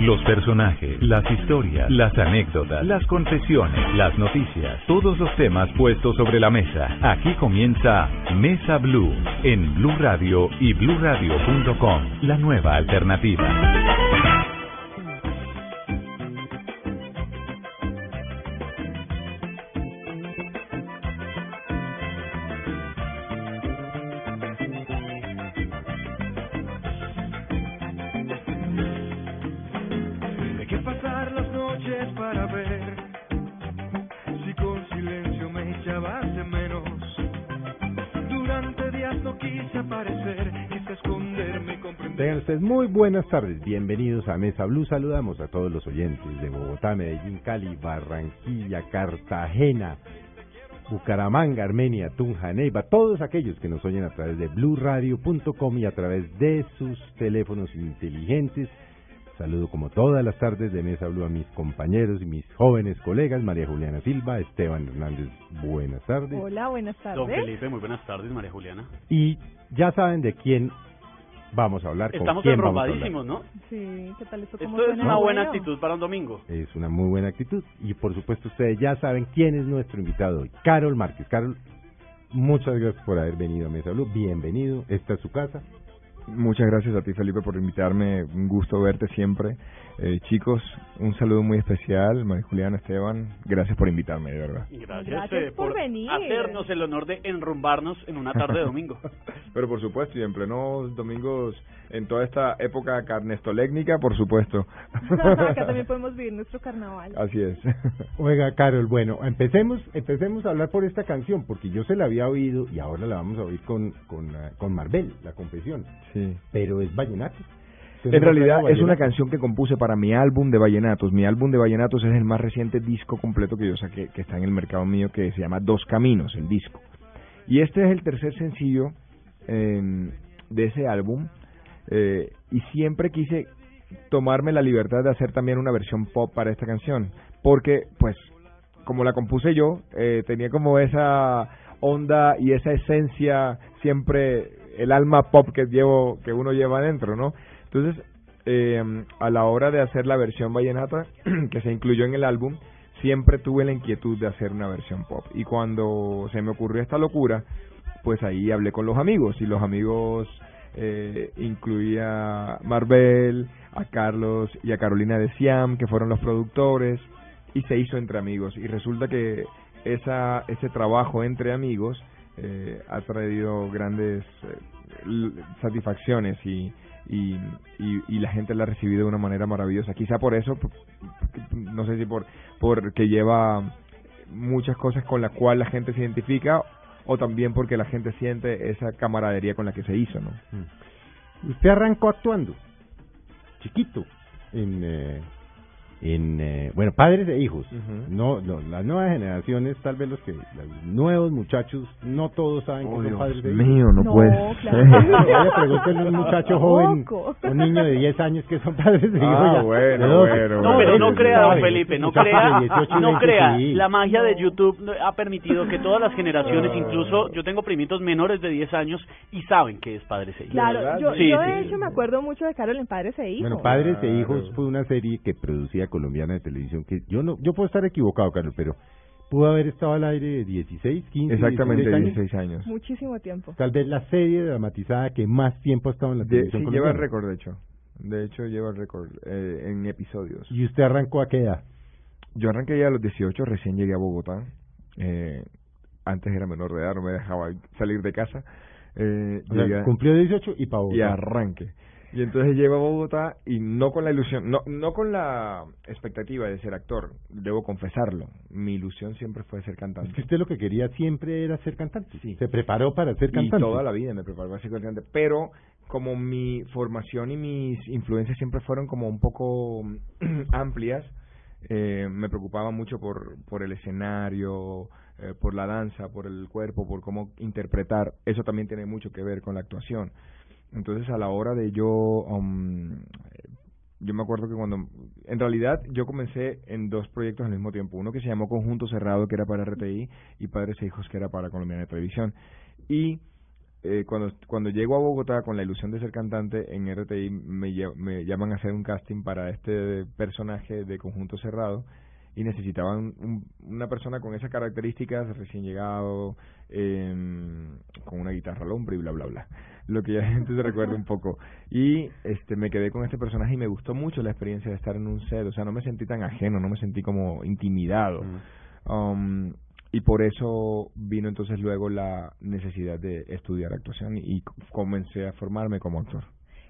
Los personajes, las historias, las anécdotas, las confesiones, las noticias, todos los temas puestos sobre la mesa. Aquí comienza Mesa Blue en Blue Radio y bluradio.com, la nueva alternativa. Buenas tardes, bienvenidos a Mesa Blue. Saludamos a todos los oyentes de Bogotá, Medellín, Cali, Barranquilla, Cartagena, Bucaramanga, Armenia, Tunja, Neiva, todos aquellos que nos oyen a través de bluradio.com y a través de sus teléfonos inteligentes. Saludo como todas las tardes de Mesa Blue a mis compañeros y mis jóvenes colegas, María Juliana Silva, Esteban Hernández, buenas tardes. Hola, buenas tardes. Don Felipe, muy buenas tardes, María Juliana. Y ya saben de quién vamos a hablar, con Estamos quién vamos a hablar. enrombadísimos, ¿no? Sí, ¿qué tal esto? ¿Cómo Esto es una buena actitud para un domingo. Es una muy buena actitud. Y por supuesto ustedes ya saben quién es nuestro invitado hoy. Carol Márquez. Carol, muchas gracias por haber venido a Mesa Blue. Bienvenido. Esta es su casa. Muchas gracias a ti, Felipe, por invitarme. Un gusto verte siempre. Eh, chicos, un saludo muy especial. María Juliana, Esteban, gracias por invitarme, de verdad. Gracias, Gracias eh, por venir. hacernos el honor de enrumbarnos en una tarde de domingo. Pero por supuesto, y en plenos domingos, en toda esta época carnestolécnica, por supuesto. Acá también podemos vivir nuestro carnaval. Así es. Oiga, Carol, bueno, empecemos, empecemos a hablar por esta canción, porque yo se la había oído y ahora la vamos a oír con, con, ah, con Marvel, La Confesión. Sí. Pero es vallenato. ¿Usted En realidad es una canción que compuse para mi álbum de vallenatos. Mi álbum de vallenatos es el más reciente disco completo que yo saqué, que está en el mercado mío, que se llama Dos Caminos, el disco. Y este es el tercer sencillo eh, de ese álbum. eh, y siempre quise tomarme la libertad de hacer también una versión pop para esta canción. Porque, pues, como la compuse yo, eh, tenía como esa onda y esa esencia siempre el alma pop que llevo que uno lleva adentro, ¿no? Entonces, eh, a la hora de hacer la versión vallenata que se incluyó en el álbum, siempre tuve la inquietud de hacer una versión pop. Y cuando se me ocurrió esta locura, pues ahí hablé con los amigos y los amigos eh, incluía a Marvel, a Carlos y a Carolina de Siam, que fueron los productores, y se hizo entre amigos. Y resulta que esa, ese trabajo entre amigos eh, ha traído grandes eh, satisfacciones y, y, y, y la gente la ha recibido de una manera maravillosa. Quizá por eso, no sé si por porque lleva muchas cosas con las cuales la gente se identifica o también porque la gente siente esa camaradería con la que se hizo, ¿no? Mm. Usted arrancó actuando, chiquito, en, eh, en eh, bueno, padres e hijos. Ujú. No, no, las nuevas generaciones, tal vez los que, los nuevos muchachos, no todos saben Oh, que son padres e hijos. mío, no, No, puedes. claro. Pregúntenle a un muchacho joven, un niño de 10 años que son padres de hijos. Ah, ya, bueno, de dos- bueno, No, pero no crea, don Felipe, no crea, de 18 y no 20 crea. sí. La magia de YouTube ha permitido que todas las generaciones, incluso yo tengo primitos menores de 10 años y saben que es padre e hijo. Claro, yo, Sí, yo sí. de hecho me acuerdo mucho de Carol en Padres e Hijos. Bueno, Padres e Claro. Hijos fue una serie que producía colombiana de televisión que yo no yo puedo estar equivocado, Carlos, pero pudo haber estado al aire de 16, 15, Exactamente 16 años. 16 años. Muchísimo tiempo. Tal vez la serie dramatizada que más tiempo ha estado en la De- televisión sí, lleva el colombiana. récord, de hecho. De hecho, lleva el récord eh, en episodios. ¿Y usted arrancó a qué edad? Yo arranqué ya a los 18, recién llegué a Bogotá. Eh, antes era menor de edad, no me dejaba salir de casa. Eh, O sea, cumplió 18 y para y arranque. Y entonces llego a Bogotá y no con la ilusión, no, no con la expectativa de ser actor, debo confesarlo. Mi ilusión siempre fue ser Es cantante. que usted lo que quería siempre era ser cantante. Sí. Se preparó para ser Y cantante. toda la vida me preparé para ser cantante, pero como mi formación y mis influencias siempre fueron como un poco amplias, eh, me preocupaba mucho por, por el escenario, eh, por la danza, por el cuerpo, por cómo interpretar. Eso también tiene mucho que ver con la actuación. Entonces, a la hora de yo, um, yo me acuerdo que cuando, en realidad, yo comencé en dos proyectos al mismo tiempo. Uno que se llamó Conjunto Cerrado, que era para RTI, y Padres e Hijos, que era para Colombiana de Televisión. Y eh, cuando, cuando llego a Bogotá con la ilusión de ser cantante, en RTI me, llaman a hacer un casting para este personaje de Conjunto Cerrado y necesitaban una persona con esas características, recién llegado, eh, con una guitarra al hombro y bla, bla, bla. Lo que ya la gente se recuerda un poco. Y este me quedé con este personaje y me gustó mucho la experiencia de estar en un set. O sea, no me sentí tan ajeno, no me sentí como intimidado. um, y por eso vino entonces luego la necesidad de estudiar actuación y comencé a formarme como actor.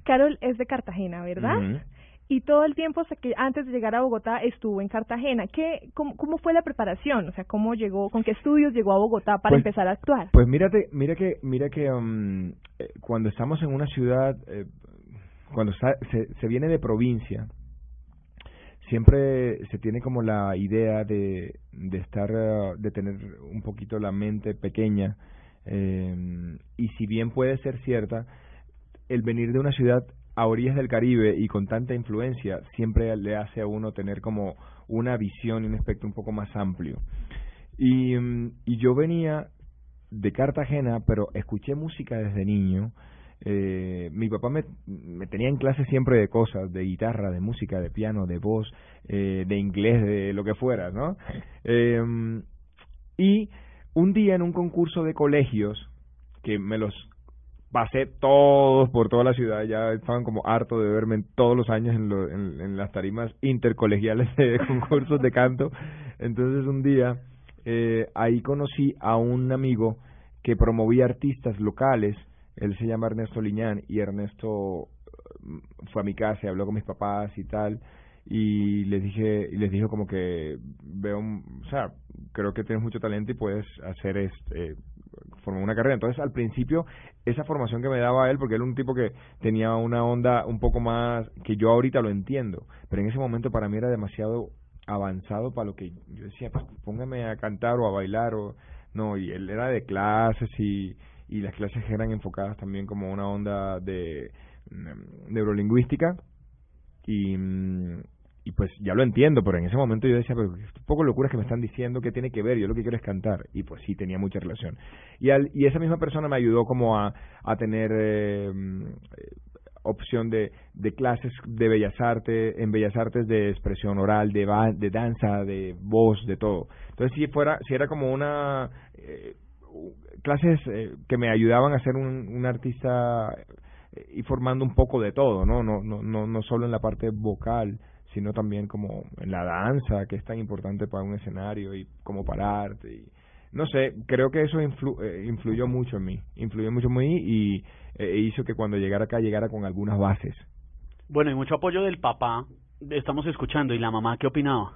Carol es de Cartagena, ¿verdad? Y todo el tiempo que antes de llegar a Bogotá estuvo en Cartagena. ¿Qué, cómo, cómo, fue la preparación? O sea, ¿cómo llegó, con qué estudios llegó a Bogotá para pues, empezar a actuar? Pues mírate, mira que, mira que um, eh, cuando estamos en una ciudad, eh, cuando se, se viene de provincia, siempre se tiene como la idea de, de estar, eh, de tener un poquito la mente pequeña, eh, y si bien puede ser cierta, el venir de una ciudad a orillas del Caribe y con tanta influencia siempre le hace a uno tener como una visión y un espectro un poco más amplio. Y, mm, yo venía de Cartagena, pero escuché música desde niño, eh, mi papá me, me, tenía en clase siempre de cosas, de guitarra, de música, de piano, de voz, eh, de inglés, de lo que fuera, ¿no? Eh, y un día en un concurso de colegios, que me los pasé todos por toda la ciudad, ya estaban como harto de verme todos los años en, lo, en, en las tarimas intercolegiales de concursos de canto, entonces un día eh, ahí conocí a un amigo que promovía artistas locales. Él se llama Ernesto Liñán y Ernesto mm, fue a mi casa y habló con mis papás y tal y les dije y les dijo como que veo o sea creo que tienes mucho talento y puedes hacer este formar una carrera entonces al principio esa formación que me daba él porque él era un tipo que tenía una onda un poco más que yo ahorita lo entiendo pero en ese momento para mí era demasiado avanzado para lo que yo decía pues póngame a cantar o a bailar o no y él era de clases y y las clases eran enfocadas también como una onda de mm, neurolingüística y, mm, y pues ya lo entiendo, pero en ese momento yo decía, pero poco locuras que me están diciendo, que tiene que ver? Yo lo que quiero es cantar. Y pues sí, tenía mucha relación. Y, al, y esa misma persona me ayudó como a, a tener eh, mm, opción de, de clases de bellas artes, en bellas artes de expresión oral, de, de danza, de voz, de todo. Entonces si fuera, si era como una... Eh, clases eh, que me ayudaban a ser un, un artista y formando un poco de todo, ¿no? No, no, no, no solo en la parte vocal, sino también como en la danza, que es tan importante para un escenario y como para arte. Y, no sé, creo que eso influ, eh, influyó mucho en mí, influyó mucho en mí y hizo que cuando llegara acá llegara con algunas bases. Bueno, y mucho apoyo del papá, estamos escuchando, ¿y la mamá qué opinaba?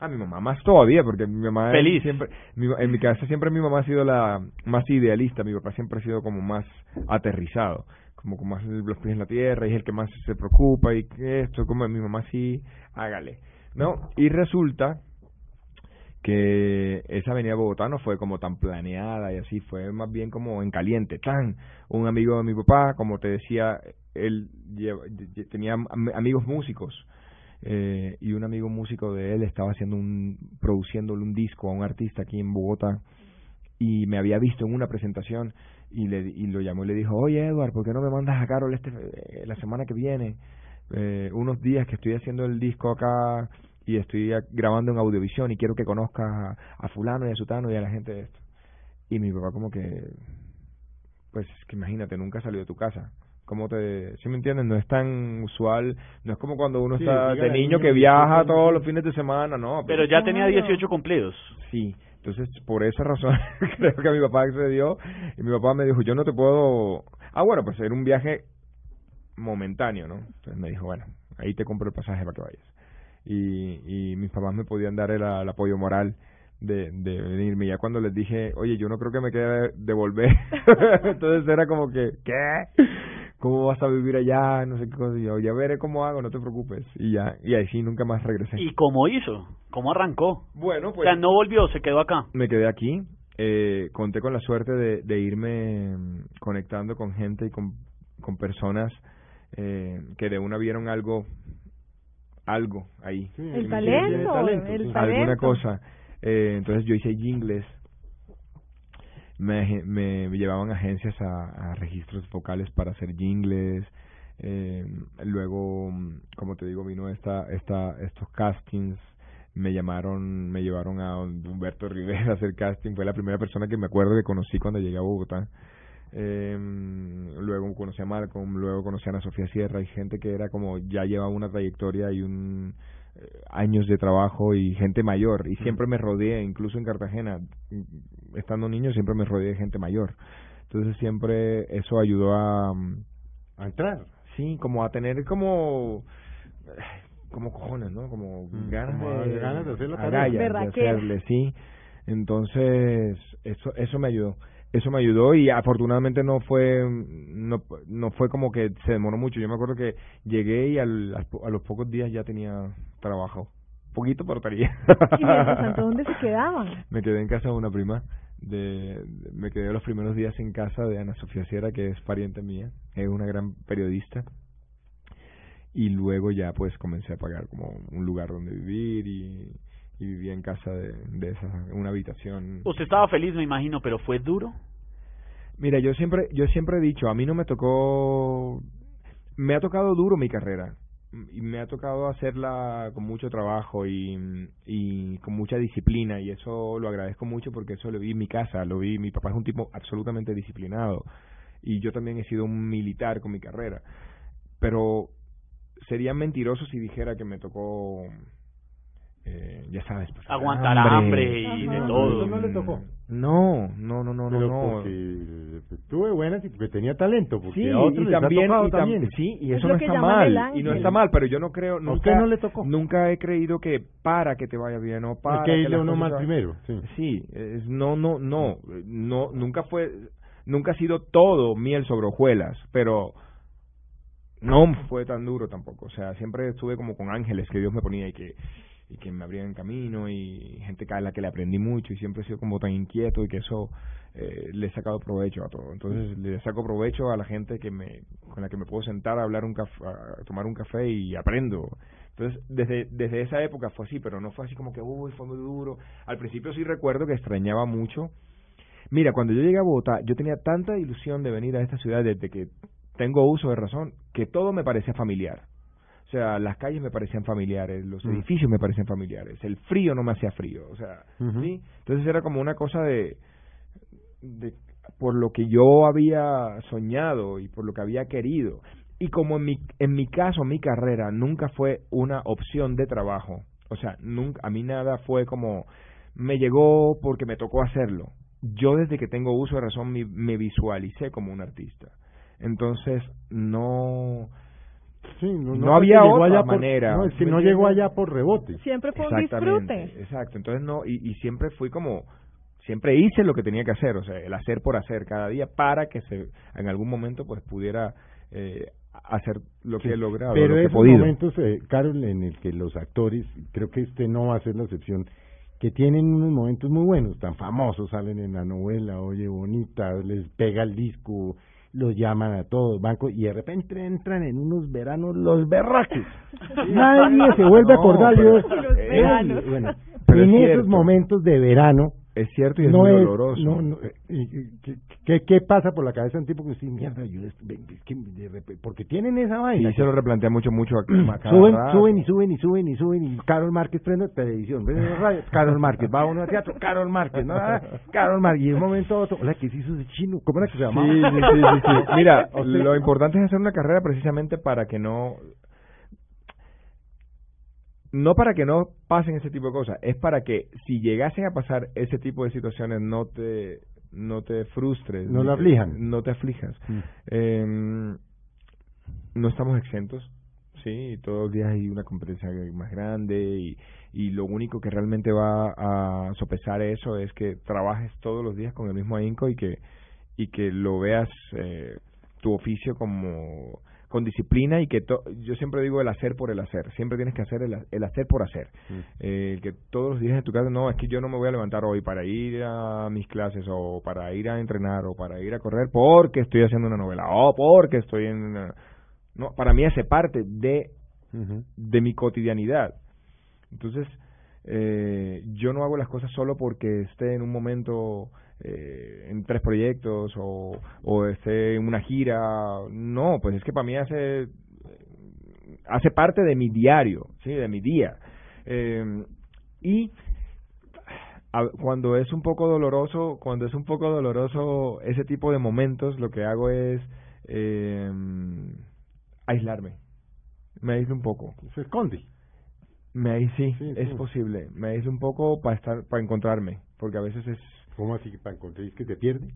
Ah, mi mamá más todavía, porque mi mamá Feliz. siempre, en mi casa siempre mi mamá ha sido la más idealista, mi papá siempre ha sido como más aterrizado, como con más los pies en la tierra y es el que más se preocupa y esto, como mi mamá sí, hágale, ¿no? Y resulta que esa avenida Bogotá no fue como tan planeada y así, fue más bien como en caliente, tan, un amigo de mi papá, como te decía, él tenía amigos músicos, eh, y un amigo músico de él estaba haciendo un produciéndole un disco a un artista aquí en Bogotá y me había visto en una presentación y le y lo llamó y le dijo oye Edward ¿por qué no me mandas a Carol este eh, la semana que viene eh, unos días que estoy haciendo el disco acá y estoy grabando en audiovisión y quiero que conozcas a, a fulano y a sutano y a la gente de esto y mi papá como que pues que imagínate nunca salió de tu casa como te, si me entiendes? No es tan usual, no es como cuando uno está de niño que viaja todos los fines de semana, no. Pero, ya tenía 18 cumplidos. Sí, entonces por esa razón creo que mi papá accedió y mi papá me dijo, yo no te puedo... Ah, bueno, pues era un viaje momentáneo, ¿no? Entonces me dijo, bueno, ahí te compro el pasaje para que vayas. Y, y mis papás me podían dar el, el apoyo moral de, de venirme. Ya cuando les dije, oye, yo no creo que me quede devolver, entonces era como que, ¿qué? ¿Cómo vas a vivir allá? No sé qué cosa. Y yo, ya veré cómo hago, no te preocupes. Y ya, y ahí sí nunca más regresé. ¿Y cómo hizo? ¿Cómo arrancó? Bueno, O pues sea, no volvió, se quedó acá. me quedé aquí. Eh, conté con la suerte de, de irme mm, conectando con gente y con, con personas eh, que de una vieron algo, algo ahí. Sí, El talento, talento, el talento. alguna cosa. Eh, entonces yo hice jingles. Me, me, me llevaban agencias a, a registros vocales para hacer jingles. Eh, luego, mm, como te digo, vino esta, esta, estos castings. Me llamaron, me llevaron a Humberto Rivera a hacer casting. Fue la primera persona que me acuerdo que conocí cuando llegué a Bogotá. Eh, luego conocí a Malcolm, luego conocí a Ana Sofía Sierra y gente que era como ya llevaba una trayectoria y un eh, años de trabajo y gente mayor y siempre me rodeé, incluso en Cartagena, mm, estando niño siempre me rodeé de gente mayor. Entonces siempre eso ayudó a mm, A entrar. sí, como a tener como como cojones, ¿no? Como Mm, ganas como de ganas de hacer la tarea. agallas de hacerle, sí. Entonces, eso eso me ayudó. Eso me ayudó y afortunadamente no fue no no fue como que se demoró mucho. Yo me acuerdo que llegué y al, a los pocos días ya tenía trabajo. Poquito, pero tenía. ¿Y mientras tanto dónde se quedaban? Me quedé en casa de una prima. De, de- me quedé los primeros días en casa de Ana Sofía Sierra, que es pariente mía, es una gran periodista. Y luego ya pues comencé a pagar como un lugar donde vivir y, y vivía en casa de, de esa, en una habitación. Usted estaba feliz, me imagino, pero fue duro. Mira, yo siempre, yo siempre he dicho, a mí no me tocó, me ha tocado duro mi carrera y me ha tocado hacerla con mucho trabajo y, y con mucha disciplina y eso lo agradezco mucho porque eso lo vi en mi casa, lo vi, mi papá es un tipo absolutamente disciplinado y yo también he sido un militar con mi carrera, pero sería mentiroso si dijera que me tocó, eh, ya sabes, pues, Aguantar hambre y de Ajá. todo. Eso no le tocó. No, no, no, no, no, Pero no. porque eh, tuve buenas y porque tenía talento. Porque Sí, a otros y les ha también, tocado y tam- también. sí, y Es eso lo no que está mal, y no está mal, pero yo no creo, ¿A nunca, usted no le tocó? nunca he creído que para que te vaya bien o para que que uno más primero. Sí. Sí, es, no, no, no, no, nunca fue, nunca ha sido todo miel sobre hojuelas, pero no fue tan duro tampoco, o sea, siempre estuve como con ángeles que Dios me ponía y que y que me abrían camino y gente a la que le aprendí mucho y siempre he sido como tan inquieto y que eso eh, le he sacado provecho a todo. Entonces le saco provecho a la gente que me con la que me puedo sentar a hablar un café, a tomar un café y aprendo. Entonces desde desde esa época fue así, pero no fue así como que uy fue muy duro. Al principio sí recuerdo que extrañaba mucho. Mira, cuando yo llegué a Bogotá, yo tenía tanta ilusión de venir a esta ciudad desde que tengo uso de razón que todo me parecía familiar. O sea, las calles me parecían familiares, los Mm. edificios me parecían familiares, el frío no me hacía frío, o sea. ¿sí? Entonces era como una cosa de, de por lo que yo había soñado y por lo que había querido. Y como en mi, en mi caso, mi carrera nunca fue una opción de trabajo, o sea, nunca, a mí nada fue como, me llegó porque me tocó hacerlo. Yo desde que tengo uso de razón me, me visualicé como un artista. Entonces, no... Sí, no, No fue había otra allá por- manera, no, es que ¿me no llegó allá por rebote. Siempre fue un disfrute. exacto. Entonces no, y, y siempre fui como, siempre hice lo que tenía que hacer, o sea, el hacer por hacer cada día para que se, en algún momento pues pudiera eh, hacer lo que he logrado, Pero lo que he esos podido. momentos, eh, Carol, en el que los actores, creo que este no va a ser la excepción, que tienen unos momentos muy buenos, tan famosos, salen en la novela, oye, bonita, les pega el disco, los llaman a todos, bancos, y de repente entran en unos veranos los berraques. Nadie se vuelve a acordar. pero- yo- Los eh, veranos. bueno, Pero en es esos cierto. momentos de verano, Es cierto y es no muy es, doloroso. no, no, eh, ¿qué, qué, pasa por la cabeza de un tipo que dice, mierda, yo, es- que porque tienen esa vaina. y se lo replantea mucho, mucho a, cada suben, rato. suben y suben y suben y suben y Carol Márquez prende televisión, prende radio, Carol Márquez, va uno al teatro, Carol Márquez, ¿no? Carol Márquez, y de un momento otro, hola, ¿qué se hizo de chino? ¿Cómo era que se Sí, llamaba? sí, sí, sí, sí. Mira, O sea, lo importante es hacer una carrera precisamente para que no no para que no pasen ese tipo de cosas, es para que si llegasen a pasar ese tipo de situaciones no te no te frustres, No lo te- aflijan. no te aflijas. Mm. Eh, no estamos exentos, sí, todos los días hay una competencia más grande y, y lo único que realmente va a sopesar eso es que trabajes todos los días con el mismo ahínco y que y que lo veas eh, tu oficio como con disciplina y que yo siempre digo el hacer por el hacer, siempre tienes que hacer el, el hacer por hacer, mm. eh, que todos los días en tu casa, no, es que yo no me voy a levantar hoy para ir a mis clases o para ir a entrenar o para ir a correr porque estoy haciendo una novela o porque estoy en... No, para mí hace parte de, de mi cotidianidad. Entonces, eh, yo no hago las cosas solo porque esté en un momento eh, en tres proyectos o, o esté en una gira. No, pues es que para mí hace hace parte de mi diario, sí, de mi día. Eh, y cuando es un poco doloroso, cuando es un poco doloroso ese tipo de momentos, lo que hago es eh, aislarme. Me aíslo un poco. Se esconde. Me ahí sí, es posible. Me aíslo un poco para estar, para encontrarme, porque a veces es ¿Cómo así que para encontrar que te pierde?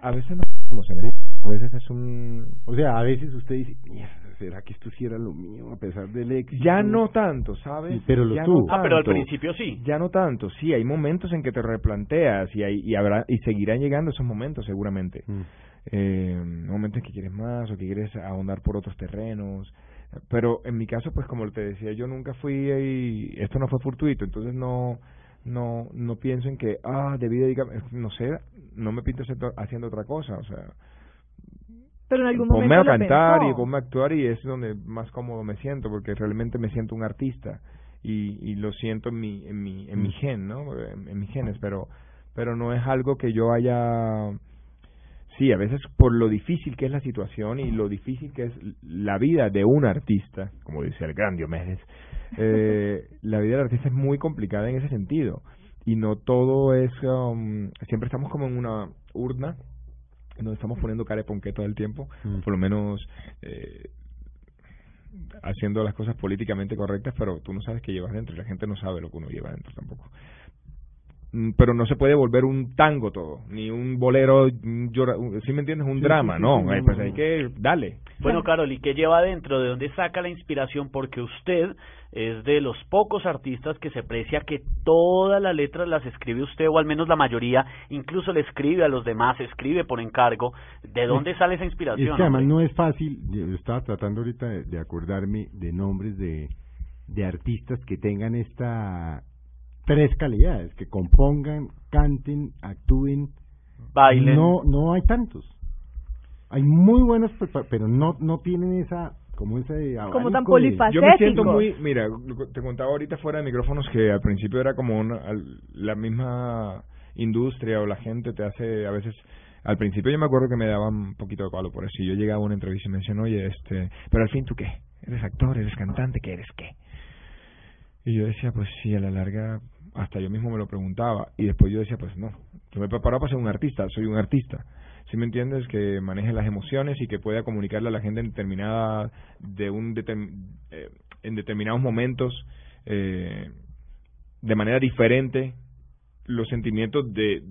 A veces no, como se A veces es un... O sea, a veces usted dice, ¿será que esto sí era lo mío a pesar del éxito? Ya no tanto, ¿sabes? pero lo tú. ah, pero al principio sí. Ya no tanto, sí, hay momentos en que te replanteas y, hay, y, habrá, y seguirán llegando esos momentos seguramente. Mm. Eh, momentos en que quieres más o que quieres ahondar por otros terrenos. Pero en mi caso, pues como te decía, yo nunca fui y esto no fue fortuito, entonces no no no pienso en que ah debí dedicarme no sé no me pinto haciendo otra cosa o sea pero en algún momento ponme a cantar y ponme a actuar y es donde más cómodo me siento porque realmente me siento un artista y, y lo siento en mi en mi en mi mm. gen no en, en mis genes pero pero no es algo que yo haya Sí, a veces por lo difícil que es la situación y lo difícil que es la vida de un artista, como dice el gran Diomedes, eh, la vida del artista es muy complicada en ese sentido. Y no todo es... Um, siempre estamos como en una urna en donde estamos poniendo cara de ponqué todo el tiempo, mm. por lo menos eh, haciendo las cosas políticamente correctas, pero tú no sabes qué llevas dentro y la gente no sabe lo que uno lleva dentro tampoco. Mm, pero no se puede volver un tango todo, ni un bolero, si me entiendes? Un drama, no, pues hay que, dale. Bueno, Carol, ¿y qué lleva dentro? ¿De dónde saca la inspiración? Porque usted es de los pocos artistas que se precia que todas las letras las escribe usted, o al menos la mayoría, incluso le escribe a los demás, escribe por encargo. ¿De dónde sale esa inspiración? Es que además no es fácil, yo estaba tratando ahorita de acordarme de nombres de, de artistas que tengan esta tres calidades, que compongan, canten, actúen, bailen. No, no hay tantos. Hay muy buenos, pero no, no tienen esa como ese como tan polifacético. Yo me siento muy, mira, te contaba ahorita fuera de micrófonos que al principio era como una, la misma industria o la gente te hace a veces al principio yo me acuerdo que me daban un poquito de palo por eso. Yo llegaba a una entrevista y me decían, oye, este, pero al fin tú qué? ¿Eres actor? ¿Eres cantante? ¿Qué eres qué? Y yo decía, pues sí, a la larga hasta yo mismo me lo preguntaba y después yo decía, pues no, yo me he preparado para ser un artista, soy un artista. Si me entiendes? Que maneje las emociones y que pueda comunicarle a la gente en determinada, de un eh, en determinados momentos, eh, de manera diferente, los sentimientos de,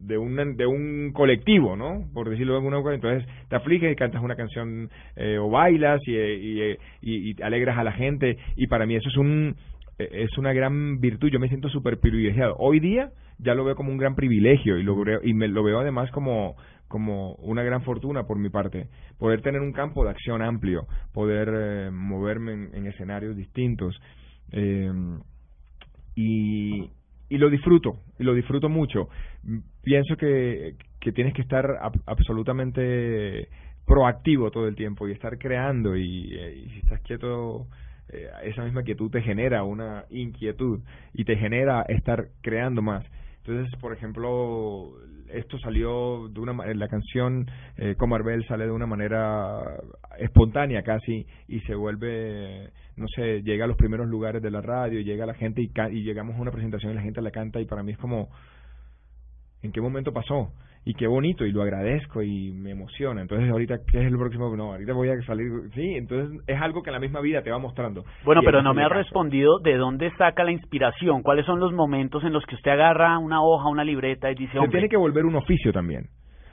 de un, de un colectivo, ¿no? Por decirlo de alguna manera. Entonces te afliges y cantas una canción eh, o bailas y, y, y, y, alegras a la gente. Y para mí eso es un, es una gran virtud, yo me siento súper privilegiado. Hoy día ya lo veo como un gran privilegio y lo y me lo veo además como, como una gran fortuna por mi parte, poder tener un campo de acción amplio, poder eh, moverme en, escenarios distintos. Eh, y, y lo disfruto, y lo disfruto mucho. Pienso que, que tienes que estar absolutamente proactivo todo el tiempo y estar creando y, eh, y si estás quieto eh, esa misma quietud te genera una inquietud y te genera estar creando más. Entonces, por ejemplo, esto salió de una la canción eh, Comarbel sale de una manera espontánea casi y se vuelve, no sé, llega a los primeros lugares de la radio, llega la gente y, y llegamos a una presentación y la gente la canta y para mí es como, ¿en qué momento pasó? Y qué bonito y lo agradezco y me emociona. Entonces, ahorita, ¿qué es el próximo? No, ahorita voy a salir. Sí, entonces es algo que la misma vida te va mostrando. Bueno, pero no me ha respondido de dónde saca la inspiración. ¿Cuáles son los momentos en los que usted agarra una hoja, una libreta y dice. Se tiene que volver un oficio también.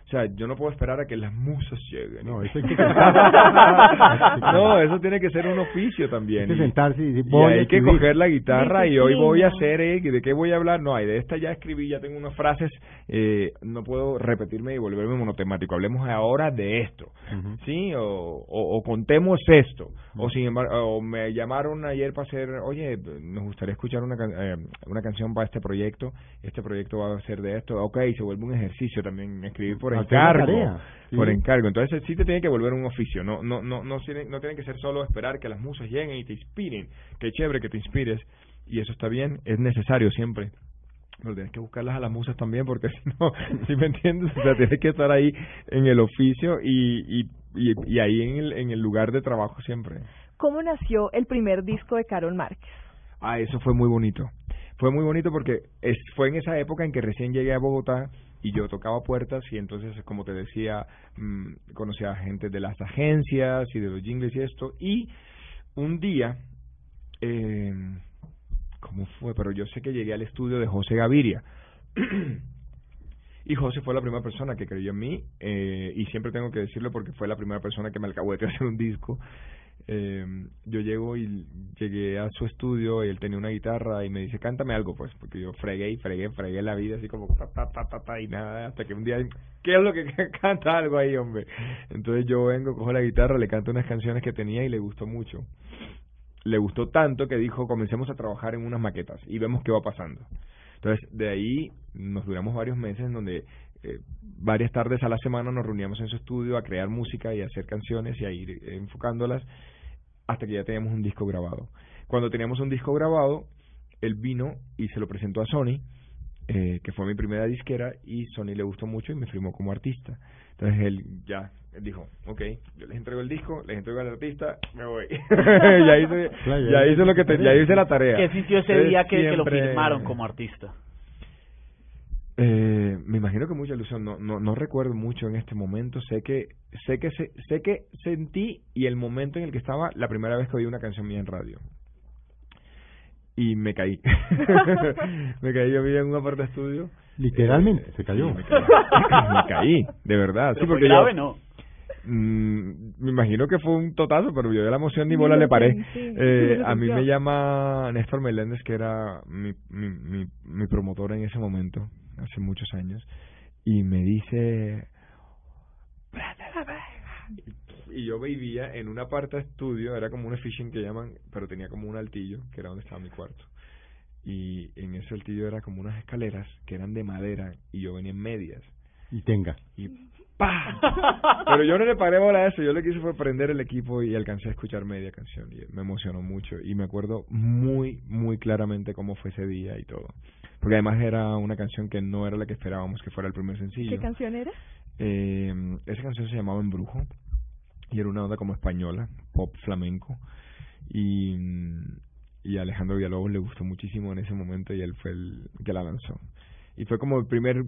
O sea, yo no puedo esperar a que las musas lleguen. No, eso hay que no, eso tiene que ser un oficio también. Hay que sentarse y decir, Y voy a hay que escribir. coger la guitarra y hoy voy a hacer, eh, ¿de qué voy a hablar? No, hay de esta ya escribí, ya tengo unas frases, eh, no puedo repetirme y volverme monotemático. Hablemos ahora de esto. ¿sí? O, o, o contemos esto. O sin embargo, o me llamaron ayer para hacer, oye, nos gustaría escuchar una, can- eh, una canción para este proyecto, este proyecto va a ser de esto, ok, se vuelve un ejercicio también, escribir por La encargo, tarea, sí. por encargo. Entonces sí te tiene que volver un oficio, no, no, no, no, tiene, no tiene que ser solo esperar que las musas lleguen y te inspiren, qué chévere que te inspires, y eso está bien, es necesario siempre. Pero tienes que buscarlas a las musas también, porque si no, si me entiendes? O sea, tienes que estar ahí en el oficio y, y, y, y ahí en el, en el lugar de trabajo siempre. ¿Cómo nació el primer disco de Carol Márquez? Ah, eso fue muy bonito. Fue muy bonito porque es, fue en esa época en que recién llegué a Bogotá y yo tocaba puertas y entonces, como te decía, mm, conocía a gente de las agencias y de los jingles y esto. Y un día, eh, ¿cómo fue? Pero yo sé que llegué al estudio de José Gaviria. Y José fue la primera persona que creyó en mí, eh, y siempre tengo que decirlo porque fue la primera persona que me alcahueteó hacer un disco. Eh, yo llego y llegué a su estudio y él tenía una guitarra y me dice, cántame algo, pues, porque yo fregué y fregué, fregué la vida así como y nada, hasta que un día, ¿qué es lo que canta algo ahí, hombre? Entonces yo vengo, cojo la guitarra, le canto unas canciones que tenía y le gustó mucho. Le gustó tanto que dijo, comencemos a trabajar en unas maquetas y vemos qué va pasando. Entonces, de ahí nos duramos varios meses en donde eh, varias tardes a la semana nos reuníamos en su estudio a crear música y hacer canciones y a ir eh, enfocándolas hasta que ya teníamos un disco grabado. Cuando teníamos un disco grabado, él vino y se lo presentó a Sony, eh, que fue mi primera disquera, y Sony le gustó mucho y me firmó como artista. Entonces él ya él dijo, ok, yo les entrego el disco, les entrego al artista, me voy. ya hice, Claro, ya ya hice hice lo que te- ya hice la tarea. ¿Qué sintió ese Entonces, día que, que lo firmaron como artista? Eh, me imagino que mucha ilusión, no, no, no recuerdo mucho en este momento, sé que, sé que, se- sé que sentí y el momento en el que estaba la primera vez que oí una canción mía en radio. Y me caí. me caí, yo vivía en un aparte estudio. Literalmente, Eh, se cayó. sí, me, caí. me caí, de verdad. Pero sí, porque grave, yo, ¿no? Mm, me imagino que fue un totazo, pero yo de la emoción ni bola le paré. Eh, a mí me llama Néstor Meléndez, que era mi, mi, mi, mi promotor en ese momento, hace muchos años, y me dice... "Prende la vega". Y yo vivía en una parte de estudio, era como un fishing que llaman, pero tenía como un altillo, que era donde estaba mi cuarto. Y en ese altillo era como unas escaleras que eran de madera y yo venía en medias. Y tenga. Y ¡pah! Pero yo no le paré bola a eso, yo lo que hice fue prender el equipo y alcancé a escuchar media canción y me emocionó mucho y me acuerdo muy, muy claramente cómo fue ese día y todo. Porque además era una canción que no era la que esperábamos que fuera el primer sencillo. ¿Qué canción era? Eh, esa canción se llamaba Embrujo y era una onda como española, pop flamenco. Y, y a Alejandro Villalobos le gustó muchísimo en ese momento y él fue el que la lanzó. Y fue como el primer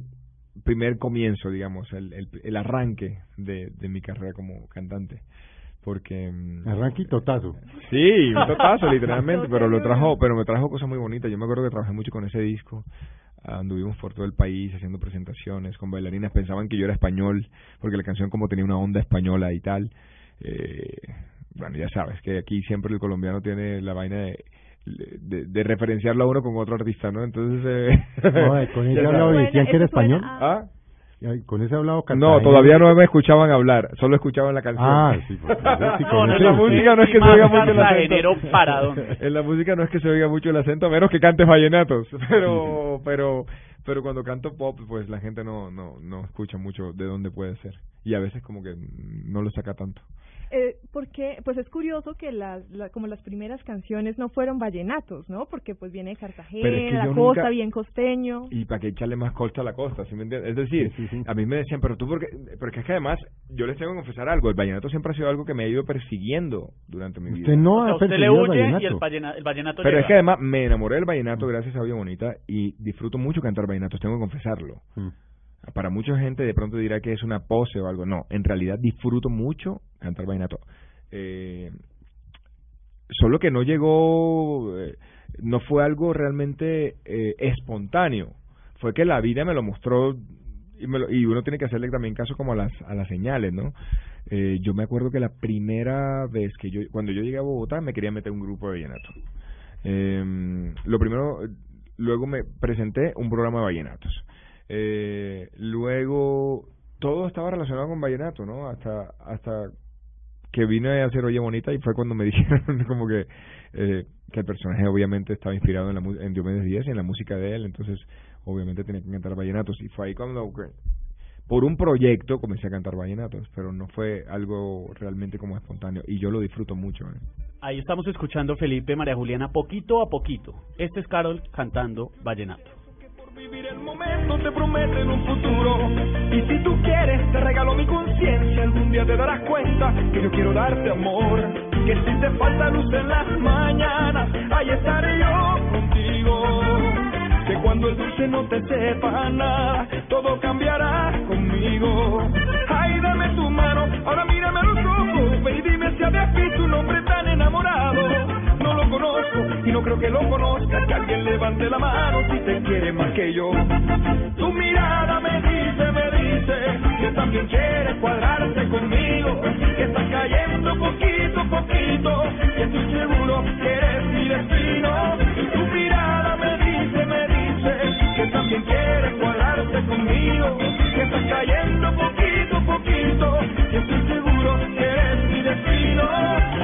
primer comienzo, digamos, el, el, el arranque de, de mi carrera como cantante. Porque... mm, Arranque y totazo. Sí, un totazo, literalmente, pero lo trajo, pero me trajo cosas muy bonitas. Yo me acuerdo que trabajé mucho con ese disco. Anduvimos por todo el país haciendo presentaciones con bailarinas. Pensaban que yo era español, porque la canción como tenía una onda española y tal. Eh, bueno, ya sabes que aquí siempre el colombiano tiene la vaina de, de, de referenciarlo a uno con otro artista, ¿no? Entonces... Eh, No, eh, con sabes. decían que era español. a- ¿Ah? Con ese hablado No, Cartagena. todavía no me escuchaban hablar, solo escuchaban la canción. Ah, sí, porque sí, No, con no, ese la sí. música no es que se oiga mucho el acento. En la música no es que se oiga mucho el acento, a menos que cantes vallenatos. Pero, pero, pero cuando canto pop, pues la gente no, no, no escucha mucho de dónde puede ser. Y a veces como que no lo saca tanto. Eh, porque, pues es curioso que las, la- como las primeras canciones no fueron vallenatos, ¿no? Porque pues viene de Cartagena, Pero es que la costa, nunca- bien costeño. Y para que echarle más costa a la costa, ¿sí me entiendes? Es decir, Sí, sí, sí. a mí me decían, pero tú, porque, porque es que además, yo les tengo que confesar algo, el vallenato siempre ha sido algo que me ha ido persiguiendo durante mi vida. Usted no O sea, ha usted le el huye y vallenato. el, vallena- el vallenato Pero llega. es que además me enamoré del vallenato gracias a Vida Bonita y disfruto mucho cantar vallenatos, tengo que confesarlo. Mm. Para mucha gente de pronto dirá que es una pose o algo. No, en realidad disfruto mucho cantar vallenato. Eh, solo que no llegó, eh, no fue algo realmente eh, espontáneo. Fue que la vida me lo mostró y, me lo, y uno tiene que hacerle también caso como a las a las señales no yo me acuerdo que la primera vez que yo cuando yo llegué a Bogotá me quería meter un grupo de vallenato eh, lo primero luego me presenté un programa de vallenatos eh, luego todo estaba relacionado con vallenato no hasta hasta que vine a hacer Oye Bonita y fue cuando me dijeron como que eh, que el personaje obviamente estaba inspirado en, la, en Diomedes Díaz y en la música de él, entonces obviamente tenía que cantar vallenatos y fue ahí cuando por un proyecto comencé a cantar vallenatos, pero no fue algo realmente como espontáneo y yo lo disfruto mucho. ¿eh? Ahí estamos escuchando Felipe María Juliana poquito a poquito. Este es Carol cantando vallenato vivir el momento te prometen un futuro. Y si tú quieres, te regalo mi conciencia. Algún día te darás cuenta que yo quiero darte amor. Que si te falta luz en las mañanas, ahí estaré yo contigo. Que cuando el dulce no te sepa nada, todo cambiará conmigo. Ay, dame tu mano, ahora mírame a los ojos. Ve y dime si habías visto un hombre tan enamorado y no creo que lo conozca. Que alguien levante la mano si te quiere más que yo. Tu mirada me dice, me dice que también quieres cuadrarte conmigo. Que estás cayendo poquito a poquito. Que estoy seguro que eres mi destino. Tu mirada me dice, me dice que también quieres cuadrarte conmigo. Que estás cayendo poquito a poquito. Que estoy seguro que eres mi destino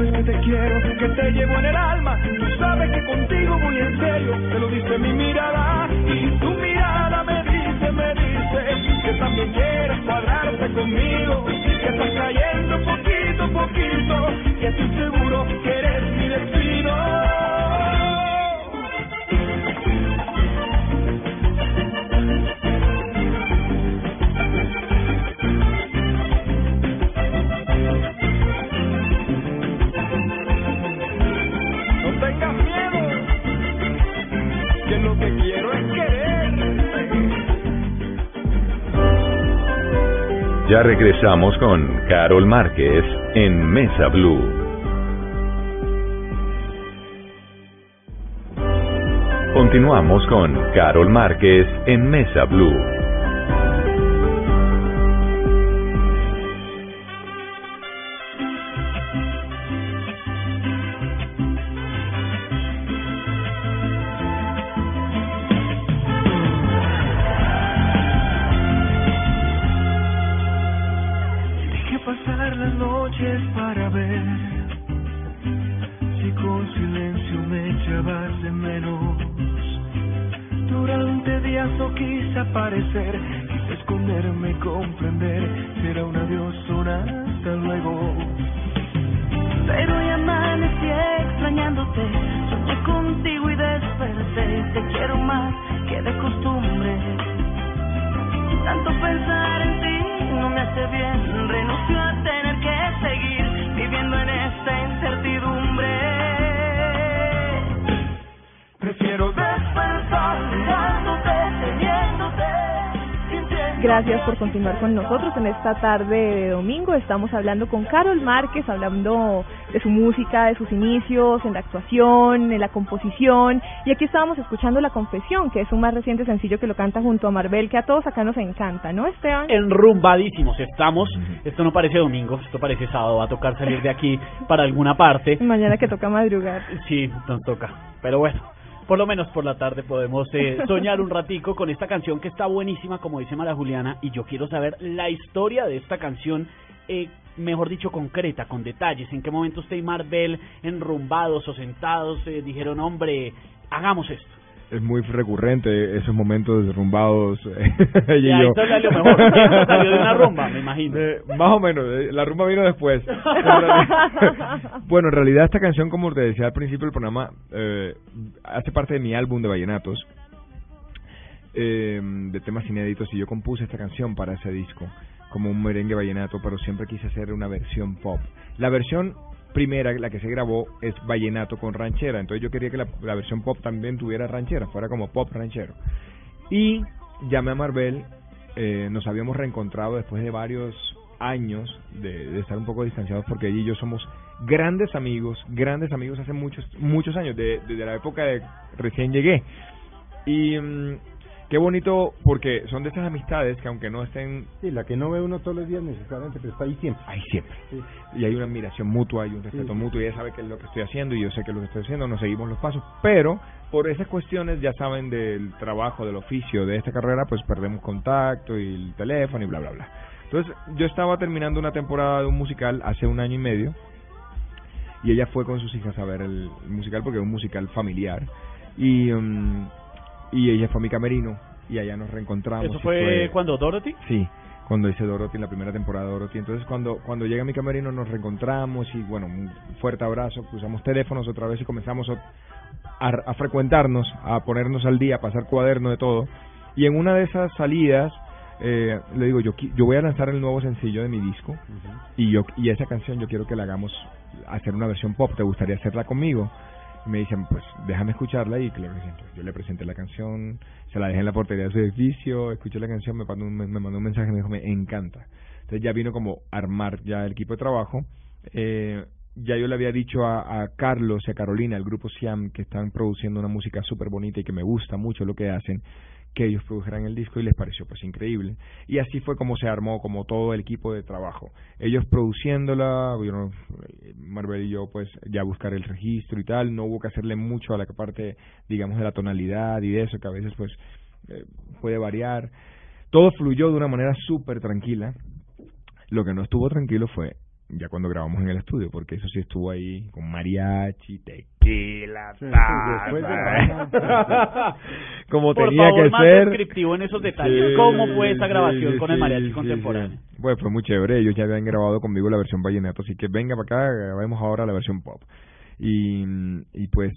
sabes que te quiero, que te llevo en el alma. Tú sabes que contigo voy en serio. Te lo dice mi mirada y tu mirada me dice, me dice que también quieres cuadrarte conmigo. Que estás cayendo poquito a poquito. Que estoy seguro que eres regresamos con Carol Márquez en Mesa Blue. Continuamos con Carol Márquez en Mesa Blue. Con nosotros en esta tarde de domingo. Estamos hablando con Carol Márquez, hablando de su música, de sus inicios, en la actuación, en la composición. Y aquí estábamos escuchando La Confesión, que es un más reciente sencillo que lo canta junto a Marvel, que a todos acá nos encanta, ¿no, Esteban? Enrumbadísimos estamos. Esto no parece domingo, esto parece sábado. Va a tocar salir de aquí para alguna parte. Mañana que toca madrugar. Sí, nos toca. Pero bueno por lo menos por la tarde podemos eh, soñar un ratico con esta canción que está buenísima, como dice Mara Juliana, y yo quiero saber la historia de esta canción. Eh, mejor dicho, concreta, con detalles. ¿En qué momento usted y Marvel, enrumbados o sentados, eh, dijeron, hombre, hagamos esto? Es muy recurrente esos momentos derrumbados. y yo. mejor. salió de una rumba, me imagino. más o menos, eh, la rumba vino después. bueno, en realidad esta canción, como te decía al principio del programa, eh, hace parte de mi álbum de vallenatos, eh, de temas inéditos, y yo compuse esta canción para ese disco, como un merengue vallenato, pero siempre quise hacer una versión pop. La versión primera, la que se grabó, es vallenato con ranchera. Entonces yo quería que la, versión pop también tuviera ranchera, fuera como pop ranchero. Y llamé a Marvel, eh, nos habíamos reencontrado después de varios años de, estar un poco distanciados porque ella y yo somos grandes amigos, grandes amigos hace muchos muchos años, desde la época de recién llegué. Y, mm, qué bonito porque son de esas amistades que aunque no estén Sí, la que no ve uno todos los días necesariamente, pero está ahí siempre. ahí siempre Sí. y hay una admiración mutua, hay un respeto Sí. mutuo, y ella sabe que es lo que estoy haciendo y yo sé que es lo que estoy haciendo, nos seguimos los pasos, pero por esas cuestiones, ya saben, del trabajo, del oficio de esta carrera, pues perdemos contacto y el teléfono y bla, bla, bla. Entonces, yo estaba terminando una temporada de un musical hace un año y medio y ella fue con sus hijas a ver el musical porque es un musical familiar y, mm, y ella fue a mi camerino y allá nos reencontramos. ¿Eso fue, cuando Dorothy? Sí, cuando hice Dorothy en la primera temporada de Dorothy. Entonces, cuando cuando llega a mi camerino nos reencontramos y, bueno, un fuerte abrazo, cruzamos teléfonos otra vez y comenzamos a, a, a frecuentarnos, a ponernos al día, a pasar cuaderno de todo. Y en una de esas salidas, eh, le digo, yo, yo voy a lanzar el nuevo sencillo de mi disco y yo y esa canción yo quiero que la hagamos, hacer una versión pop, ¿te gustaría hacerla conmigo? Y me dicen, pues déjame escucharla y claro que sí. Yo le presenté la canción, se la dejé en la portería de su edificio, escuché la canción, me mandó un, me mandó un mensaje me dijo, me encanta. Entonces ya vino como armar ya el equipo de trabajo. Eh, ya yo le había dicho a, a Carlos y a Carolina, el grupo Siam, que están produciendo una música súper bonita y que me gusta mucho lo que hacen, que ellos produjeran el disco y les pareció pues increíble. Y así fue como se armó como todo el equipo de trabajo. Ellos produciéndola, you know, Marvel y yo pues ya buscar el registro y tal, no hubo que hacerle mucho a la parte digamos de la tonalidad y de eso que a veces pues eh, puede variar. Todo fluyó de una manera súper tranquila. Lo que no estuvo tranquilo fue ya cuando grabamos en el estudio, porque eso sí estuvo ahí con mariachi, tequila, Sí, taza, de como Por tenía favor, que más ser. descriptivo en esos detalles. Sí, ¿Cómo fue esa grabación sí, con el mariachi contemporáneo? Bueno, fue muy chévere. Ellos ya habían grabado conmigo la versión vallenato, así que venga para acá, grabemos ahora la versión pop. Y, y pues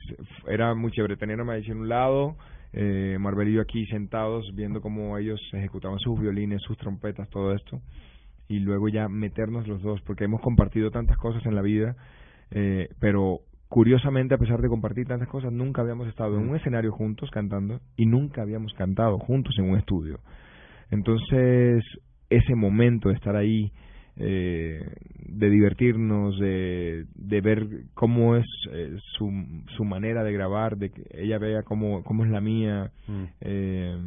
era muy chévere tener a Mariachi en un lado, eh, aquí sentados viendo cómo ellos ejecutaban sus violines, sus trompetas, todo esto. Y luego ya meternos los dos, porque hemos compartido tantas cosas en la vida, eh, pero curiosamente, a pesar de compartir tantas cosas, nunca habíamos estado en un escenario juntos cantando y nunca habíamos cantado juntos en un estudio. Entonces, ese momento de estar ahí, eh, de divertirnos, de, de ver cómo es eh, su, su manera de grabar, de que ella vea cómo, cómo es la mía, Mm. eh,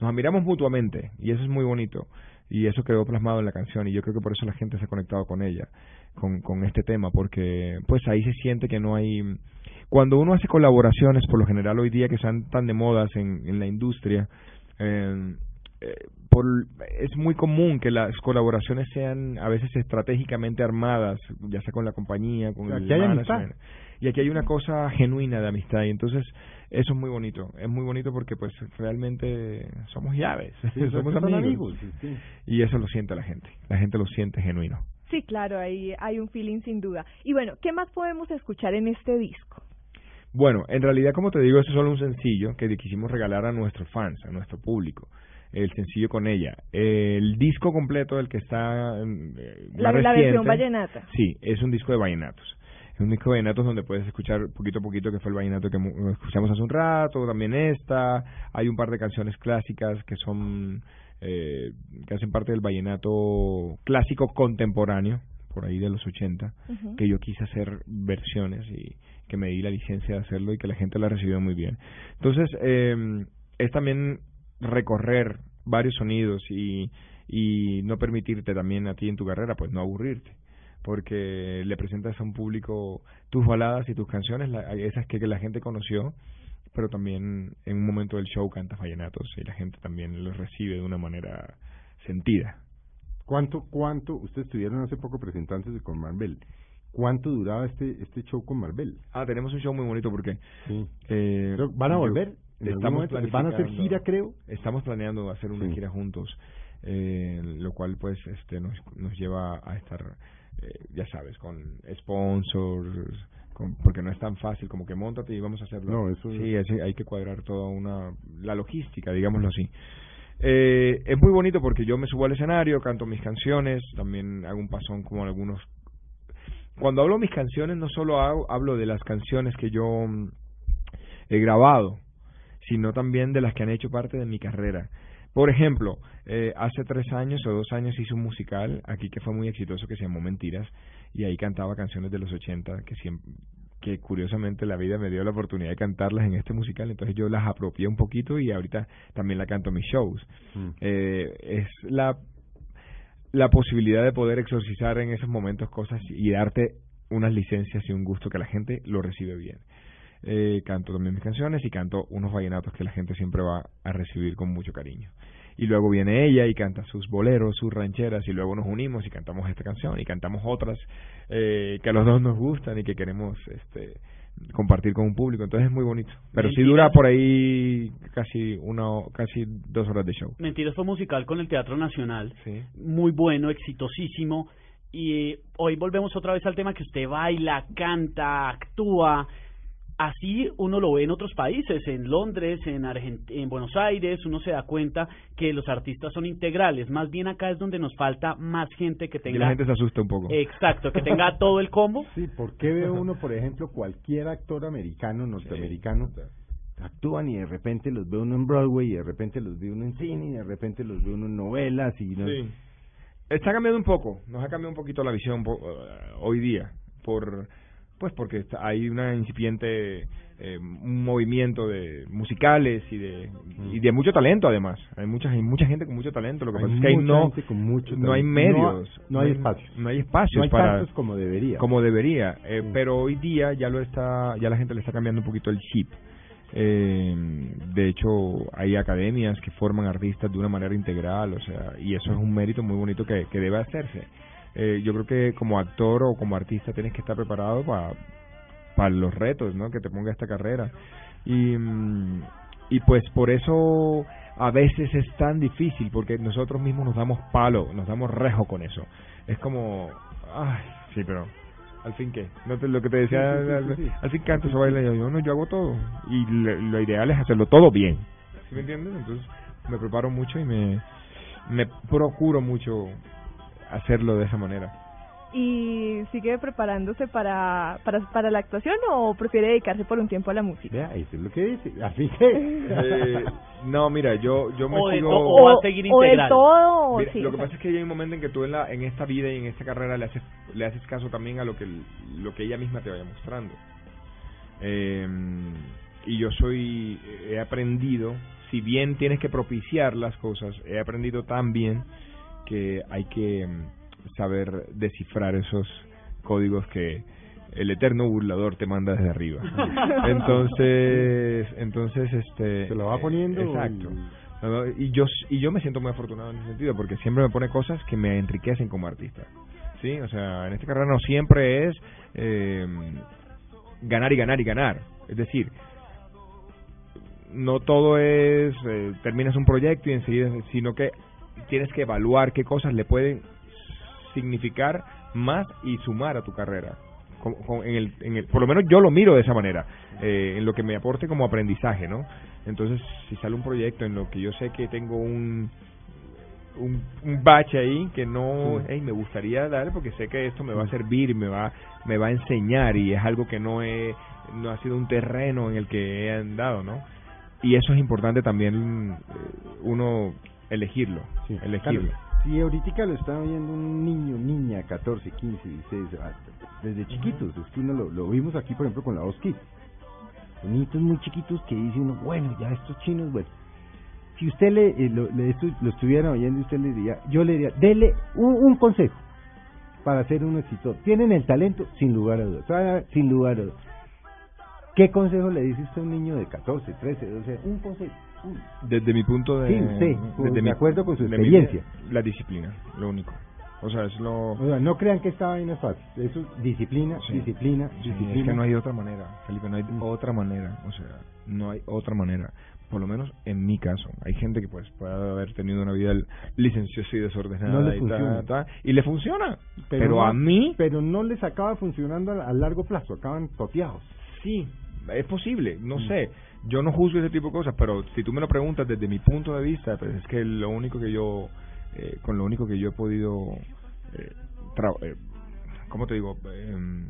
nos admiramos mutuamente y eso es muy bonito y eso quedó plasmado en la canción y yo creo que por eso la gente se ha conectado con ella con, con este tema porque pues ahí se siente que no hay cuando uno hace colaboraciones por lo general hoy día que están tan de modas en, en la industria eh, eh, por, es muy común que las colaboraciones sean a veces estratégicamente armadas, ya sea con la compañía, con O sea, el management. amistad. Y aquí hay una cosa genuina de amistad y entonces eso es muy bonito. Es muy bonito porque pues realmente somos llaves, Sí, somos amigos. amigos, sí, sí. Y eso lo siente la gente. La gente lo siente genuino. Sí, claro, ahí hay un feeling sin duda. Y bueno, ¿qué más podemos escuchar en este disco? Bueno, en realidad, como te digo, esto es solo un sencillo que quisimos regalar a nuestros fans, a nuestro público. El sencillo con ella. El disco completo, el que está eh, La, versión vallenata. Sí, es un disco de vallenatos. Un disco de vallenatos donde puedes escuchar poquito a poquito, que fue el vallenato que escuchamos hace un rato, también esta. Hay un par de canciones clásicas que son, eh, que hacen parte del vallenato clásico contemporáneo, por ahí de los 80, Ujú. que yo quise hacer versiones y que me di la licencia de hacerlo y que la gente la recibió muy bien. Entonces, eh, es también recorrer varios sonidos y, y no permitirte también a ti en tu carrera, pues no aburrirte porque le presentas a un público tus baladas y tus canciones, la- esas que, que la gente conoció, pero también en un momento del show cantas vallenatos y la gente también los recibe de una manera sentida. ¿Cuánto, cuánto, ustedes estuvieron hace poco presentándose con Marvel? ¿Cuánto duraba este este show con Marvel? Ah, tenemos un show muy bonito porque Sí. eh, ¿Van a volver? ¿En algún Estamos? ¿Van a hacer gira, creo? Estamos planeando hacer una Sí. gira juntos, eh, lo cual pues este nos, nos lleva a estar, eh, ya sabes, con sponsors, con- porque no es tan fácil como que montate y vamos a hacerlo. No, eso Sí, es- hay que cuadrar toda una la logística, digámoslo así. Eh, es muy bonito porque yo me subo al escenario, canto mis canciones, también hago un pasón como algunos. Cuando hablo mis canciones, no solo hago- hablo de las canciones que yo mm, he grabado, sino también de las que han hecho parte de mi carrera. Por ejemplo, eh, hace tres años o dos años hice un musical aquí que fue muy exitoso que se llamó Mentiras y ahí cantaba canciones de los 80 que siempre que curiosamente la vida me dio la oportunidad de cantarlas en este musical, entonces yo las apropié un poquito y ahorita también la canto en mis shows. Mm. Eh, es la, la posibilidad de poder exorcizar en esos momentos cosas y darte unas licencias y un gusto que la gente lo recibe bien. Eh, canto también mis canciones y canto unos vallenatos que la gente siempre va a recibir con mucho cariño. Y luego viene ella y canta sus boleros, sus rancheras y luego nos unimos y cantamos esta canción y cantamos otras eh, que a los dos nos gustan y que queremos este compartir con un público entonces es muy bonito pero sí Mentiras. dura por ahí casi una casi dos horas de show Mentiras fue musical con el Teatro Nacional. sí Muy bueno, exitosísimo. Y eh, hoy volvemos otra vez al tema que usted baila, canta, actúa. Así uno lo ve en otros países, en Londres, en, Argent en Buenos Aires, uno se da cuenta que los artistas son integrales. Más bien acá es donde nos falta más gente que y tenga... la gente se asusta un poco Exacto, que tenga todo el combo. Sí, ¿por qué ve uno, por ejemplo, cualquier actor americano, norteamericano, actúan y de repente los ve uno en Broadway y de repente los ve uno en cine y de repente los ve uno en novelas y no Sí. Está cambiando un poco, nos ha cambiado un poquito la visión eh, hoy día, por pues porque hay una incipiente eh, un movimiento de musicales y de y de mucho talento además. Hay mucha hay mucha gente con mucho talento, lo que Hay pasa es que hay no gente con mucho no hay medios, No- no hay espacios. No hay espacios no hay para tantos como debería. como debería, eh, Sí. pero hoy día ya lo está ya la gente le está cambiando un poquito el chip. Eh, de hecho, hay academias que forman artistas de una manera integral, o sea, y eso es un mérito muy bonito que, que debe hacerse. Eh, yo creo que como actor o como artista tienes que estar preparado para para los retos, ¿no? Que te ponga esta carrera. Y, mm, y pues por eso a veces es tan difícil, porque nosotros mismos nos damos palo, nos damos rejo con eso. Es como, ay, sí, pero al fin qué, no te, lo que te decía, Sí, sí, al, sí, al fin canto, se baila, yo no, yo hago todo. Y lo, lo ideal es hacerlo todo bien. ¿Sí me entiendes? Entonces me preparo mucho y me, me procuro mucho hacerlo de esa manera. ¿Y sigue preparándose para, para, para la actuación o prefiere dedicarse por un tiempo a la música? Vea, eso es lo que dice. Así que... Eh, no, mira, yo, yo me O de sigo... to- o va a seguir o integral. todo, o Mira, sí, lo que pasa es que hay un momento en que tú en, la, en esta vida y en esta carrera le haces, le haces caso también a lo que, lo que ella misma te vaya mostrando. Eh, y yo soy, he aprendido, si bien tienes que propiciar las cosas, he aprendido también que hay que mm, saber descifrar esos códigos que el eterno burlador te manda desde arriba. Entonces, entonces este Se lo va poniendo Exacto. y- No, no, Y yo y yo me siento muy afortunado en ese sentido porque siempre me pone cosas que me enriquecen como artista. Sí, o sea, en esta carrera no siempre es eh, ganar y ganar y ganar. Es decir, no todo es eh, terminas un proyecto y enseguida, sino que tienes que evaluar qué cosas le pueden significar más y sumar a tu carrera. Con- con- en el, en el, por lo menos yo lo miro de esa manera, eh, en lo que me aporte como aprendizaje, ¿no? Entonces, si sale un proyecto en lo que yo sé que tengo un un, un bache ahí que no, Sí. hey, me gustaría dar porque sé que esto me va a servir, me va me va a enseñar y es algo que no he no ha sido un terreno en el que he andado, ¿no? Y eso es importante también eh, uno elegirlo, Sí, elegirlo. claro. Si ahorita lo está viendo un niño, niña, 14, 15, 16, ah, desde chiquitos, es que uno lo, lo vimos aquí, por ejemplo, con la voz niñitos muy chiquitos que dicen uno, bueno, ya estos chinos, bueno. Si usted le, eh, lo, le estu- lo estuviera oyendo, usted le diría, yo le diría, dele un, un consejo para ser un exitoso. Tienen el talento, sin lugar a dudas, sin lugar a dudas. ¿Qué consejo le dice usted a un niño de 14, 13, 12? Un consejo. Desde mi punto de Sí, usted, desde de mi- acuerdo con su mi- experiencia. la disciplina, lo único. O sea, es lo O sea, no crean que esta vaina es fácil. Eso es disciplina, Sí. disciplina, Sí, disciplina. es que no hay otra manera, Felipe, no hay Mm. otra manera, o sea, no hay otra manera. Por lo menos en mi caso, hay gente que pues puede haber tenido una vida licenciosa y desordenada No y, ta, ta, y le funciona. Pero, no- a mí Pero no les acaba funcionando a largo plazo, acaban toteados. sí, es posible, no Mm. sé. Yo no juzgo ese tipo de cosas, pero si tú me lo preguntas desde mi punto de vista, pues es que lo único que yo, eh, con lo único que yo he podido, eh, tra- eh, ¿cómo te digo? Em,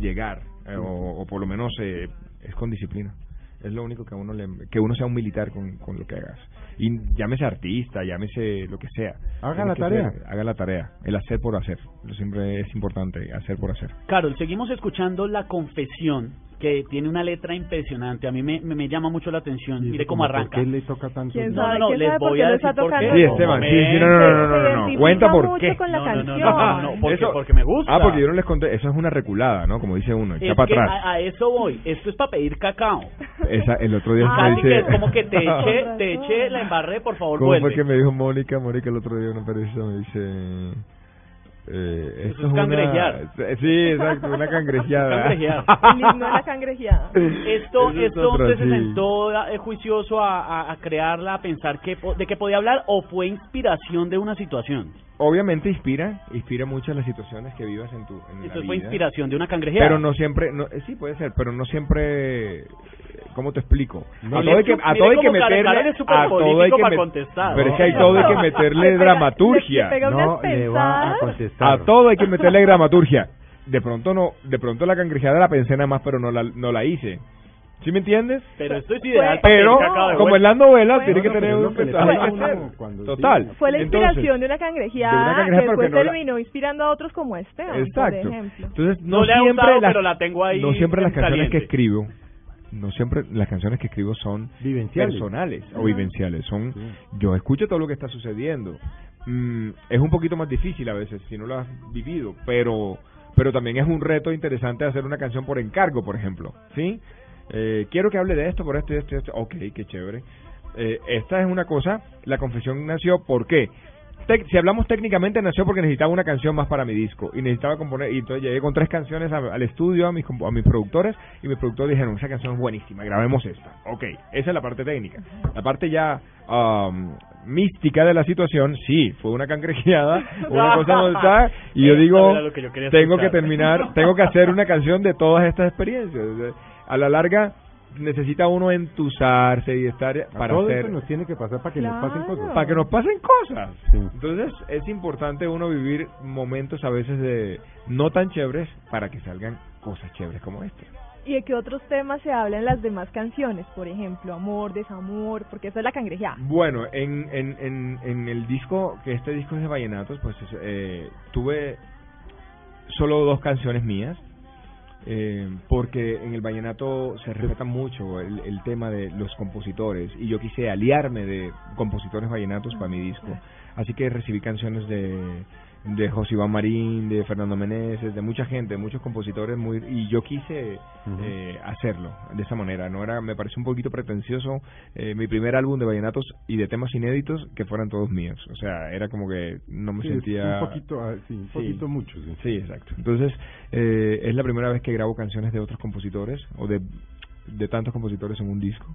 llegar, eh, o, o por lo menos eh, es con disciplina. Es lo único que a uno le, que uno sea un militar con, con lo que hagas. Y llámese artista, llámese lo que sea. Haga la tarea. ser- haga la tarea. El hacer por hacer. Siempre es importante, hacer por hacer. Carol, seguimos escuchando La Confesión, que tiene una letra impresionante. A mí me, me, me llama mucho la atención. Y Mire cómo como, ¿por arranca. qué le toca tanto? ¿Quién No, sabe, no, no, quién les voy a decir por qué. Sí, Esteban, sí, sí, no, no, no, no, no, no, Cuenta por qué. con la No, no, no, no, no, no, porque, Eso- porque me gusta. Ah, porque yo no les conté, eso es una reculada, ¿no? Como dice uno, echa para atrás. a, a eso voy. Esto es para pedir cacao. Esa, el otro día Ah, me dice... es como que te eché, te eché, la embarré, por favor, ¿Cómo vuelve. fue que me dijo Mónica? Mónica el otro día una periodista me dice... Eh, Eso esto es una- cangrejear. Sí, exacto, una cangrejeada. Cangrejear. El himno de la cangrejeada. Esto, Eso es esto usted se sí. sentó eh, juicioso a, a, a crearla, a pensar que, po- de qué podía hablar o fue inspiración de una situación. Obviamente inspira, inspira muchas las situaciones que vivas en tu en la Eso fue vida. inspiración de una cangrejeada. Pero no siempre, no, eh, sí puede ser, pero no siempre, ¿cómo te explico? No, a todo hay que, mire a todo hay que cómo Karen- meterle, a todo hay que pero es que hay todo hay que Le meterle dramaturgia. No, le va a contestar. A todo hay que meterle dramaturgia. De pronto no, de pronto la cangrejeada la pensé nada más, pero no la, no la hice. ¿Sí me entiendes? Pero esto es ideal Pero, como en las novelas, Bueno, tiene que tener un mensaje que Total. Fue la Entonces, inspiración de una cangrejeada, de una cangrejeada, que después no la- terminó inspirando a otros como este, por Exacto. ejemplo. Entonces, no, No le ha siempre gustado, las, pero la tengo ahí no siempre las canciones que escribo, no siempre las canciones que escribo son Vivenciales. personales o vivenciales. Son, Sí. yo escucho todo lo que está sucediendo. Mm, es un poquito más difícil a veces si no lo has vivido, pero, pero también es un reto interesante hacer una canción por encargo, por ejemplo, ¿sí? Eh, quiero que hable de esto, por esto y esto y esto. Ok, qué chévere. Eh, esta es una cosa, la confesión nació, ¿por qué? Si hablamos técnicamente, nació porque necesitaba una canción más para mi disco y necesitaba componer. Y entonces llegué con tres canciones a- al estudio, a mis, a mis productores, y mis productores dijeron: Esa canción es buenísima, grabemos esta. Ok, esa es la parte técnica. La parte ya um, mística de la situación, sí, fue una cangrejeada, una cosa montada, y yo digo: yo Tengo que terminar, tengo que hacer una canción de todas estas experiencias. A la larga, necesita uno entusarse y estar A para todo hacer eso nos tiene que pasar para que nos pasen Claro. cosas. para que nos pasen cosas. Sí. Entonces es importante uno vivir momentos a veces de no tan chéveres para que salgan cosas chéveres como esta. ¿Y de qué otros temas se hablan en las demás canciones? Por ejemplo, amor, desamor, porque esa es la cangrejeada. Bueno, en, en, en, en el disco, que este disco es de vallenatos, pues es, eh, tuve solo dos canciones mías, eh, porque en el vallenato se respeta mucho el, el tema de los compositores y yo quise aliarme de compositores vallenatos para mi disco. Así que recibí canciones de, de José Iván Marín, de Fernando Meneses, de mucha gente, de muchos compositores muy y yo quise eh, hacerlo de esa manera. No era, me pareció un poquito pretencioso eh, mi primer álbum de vallenatos y de temas inéditos que fueran todos míos. O sea, era como que no me Sí, sentía Un poquito, ah, sí, un Sí. poquito mucho, sí. Sí, exacto. Entonces, eh, es la primera vez que grabo canciones de otros compositores o de, de tantos compositores en un disco.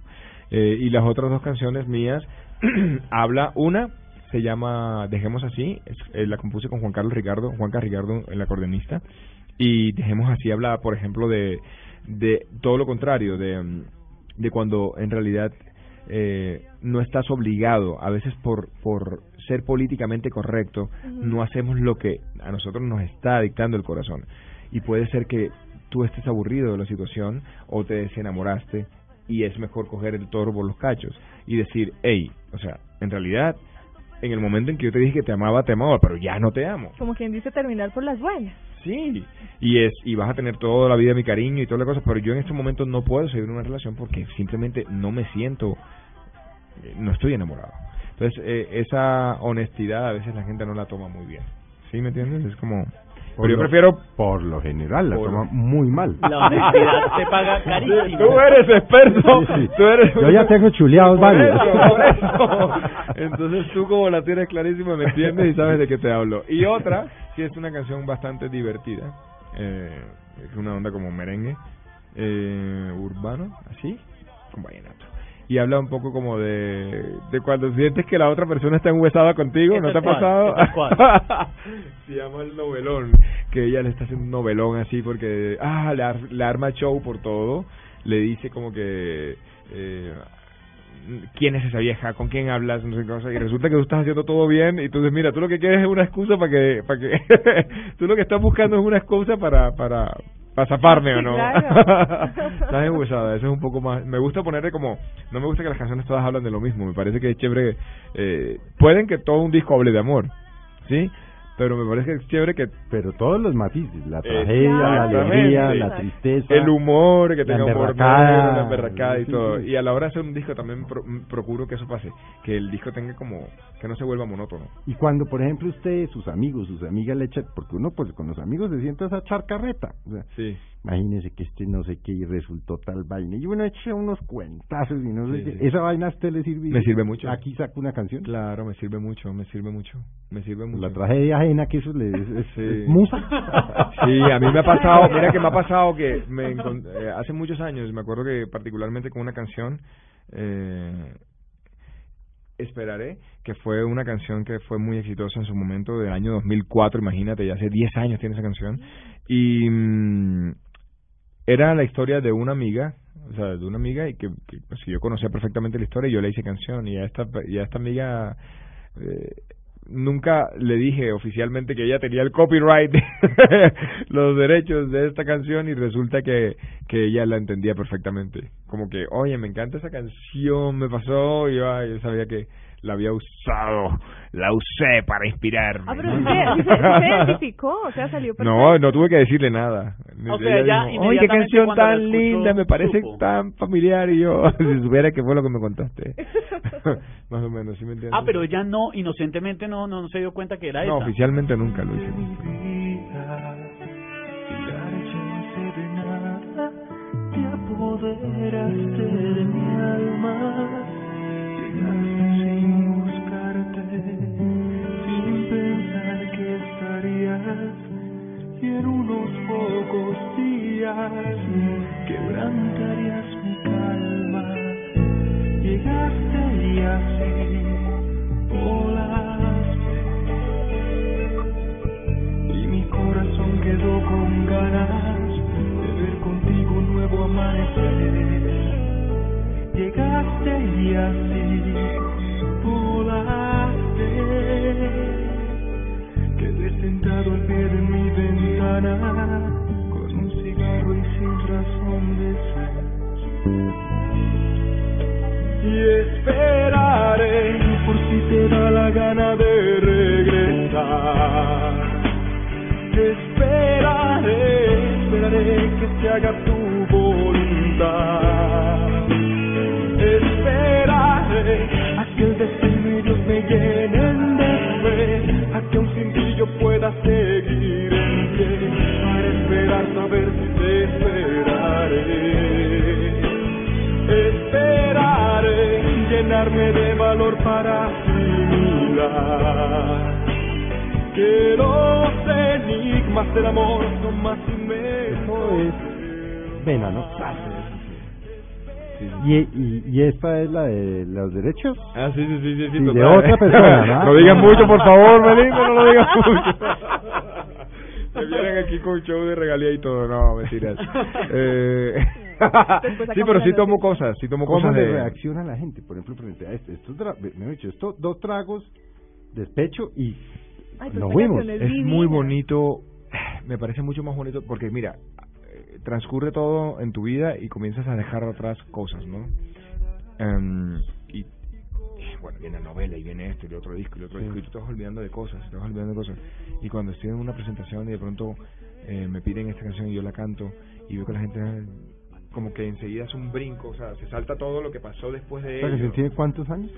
Eh, y las otras dos canciones mías, habla una, se llama Dejemos Así, es- eh, la compuse con Juan Carlos Ricardo, Juan Carlos Ricardo, el acordeonista, y Dejemos Así habla, por ejemplo, de, de todo lo contrario, de, de cuando en realidad eh, no estás obligado, a veces por, por ser políticamente correcto, no hacemos lo que a nosotros nos está dictando el corazón. Y puede ser que tú estés aburrido de la situación o te desenamoraste y es mejor coger el toro por los cachos y decir, hey, o sea, en realidad, en el momento en que yo te dije que te amaba, te amaba, pero ya no te amo. Como quien dice terminar por las buenas. Sí, y es y vas a tener toda la vida mi cariño y toda la cosa, pero yo en este momento no puedo seguir una relación porque simplemente no me siento, eh, no estoy enamorado. Entonces, eh, esa honestidad a veces la gente no la toma muy bien. ¿Sí me entiendes? Es como... Por Pero yo lo- prefiero... Por lo general, la Por- toma muy mal. La honestidad se paga carísimo. Tú eres experto. Sí, sí. Tú eres... Yo ya tengo chuleados Por varios. eso, por eso. Entonces tú como la tienes clarísima me entiendes y sabes de qué te hablo. Y otra, sí es una canción bastante divertida. Eh, es una onda como merengue, eh, urbano, así, con vallenato. Y habla un poco como de, de cuando sientes que la otra persona está enhuesada contigo, ¿no ¿Esta te ha pasado? Se llama el novelón, que ella le está haciendo un novelón así porque, ah, le, ar- le arma show por todo, le dice como que, eh, quién es esa vieja, con quién hablas, no sé qué cosa, y resulta que tú estás haciendo todo bien, y entonces mira, tú lo que quieres es una excusa para que, para que, tú lo que estás buscando es una excusa para, para, ¿Para zafarme o no? claro. Estás enhuesada, eso es un poco más... Me gusta ponerle como... No me gusta que las canciones todas hablan de lo mismo, me parece que es chévere... Eh, pueden que todo un disco hable de amor, ¿sí? Pero me parece que es chévere que Pero todos los matices, la tragedia, la alegría, la tristeza. el humor, que la tenga humor emberracada. negro, la emberracada y todo. Y a la hora de hacer un disco también pro- mm, procuro que eso pase, que el disco tenga como... que no se vuelva monótono. Y cuando, por ejemplo, usted, sus amigos, sus amigas le echan, porque uno pues con los amigos se sienta esa charcarreta. O sea, Sí. Imagínese que este no sé qué y resultó tal vaina. Y uno echa unos cuentazos y no sé Sí, qué. sí. ¿Esa vaina a usted le sirve? Me sirve mucho. Aquí saco una canción. Claro, me sirve mucho, me sirve mucho, me sirve mucho. La tragedia ajena que eso le es, es- Sí. es musa. Sí, a mí me ha pasado, mira que me ha pasado que me eh, hace muchos años, me acuerdo que particularmente con una canción, eh, Esperaré, que fue una canción que fue muy exitosa en su momento del año 2004, imagínate, ya hace 10 años tiene esa canción, y mm, era la historia de una amiga, o sea, de una amiga y que, que, pues, yo conocía perfectamente la historia y yo le hice canción y a esta, y a esta amiga... Eh, nunca le dije oficialmente que ella tenía el copyright, los derechos de esta canción y resulta que, que ella la entendía perfectamente. Como que, oye, me encanta esa canción, me pasó, y yo, yo sabía que la había usado, la usé para inspirarme. Ah, pero sí se identificó, o sea, salió perfecto. No, no tuve que decirle nada. O sea, ya dijo, Oye, qué canción tan escuchó, linda, me parece supo. tan familiar y yo, si supiera que fue lo que me contaste. Más o menos, ¿sí me entiendes? Ah, pero ella no, inocentemente no, no, no se dio cuenta que era No, esa. oficialmente nunca lo hice. te apoderaste de mi alma, quebrantarías mi calma, llegaste y así otra persona, ¿no? No digan mucho, por favor, Melinda, no lo digan mucho. Me vienen aquí con show de regalía y todo, no, mentiras. Eh, sí, pero sí tomo cosas, sí tomo ¿Cómo cosas de... reacciona la gente, por ejemplo, frente a esto? Estos, dra- mejor dicho, esto, dos tragos, despecho y Ay, nos canción Es divina. muy bonito, me parece mucho más bonito porque mira, eh, transcurre todo en tu vida y comienzas a dejar atrás cosas, ¿no? Em, y bueno, viene la novela y viene esto y el otro disco y el otro Sí. disco y tú te vas olvidando de cosas, te vas olvidando de cosas. Y cuando estoy en una presentación y de pronto eh, me piden esta canción y yo la canto y veo que la gente como que enseguida hace un brinco, o sea, se salta todo lo que pasó después de ¿Esta canción ello. tiene cuántos años?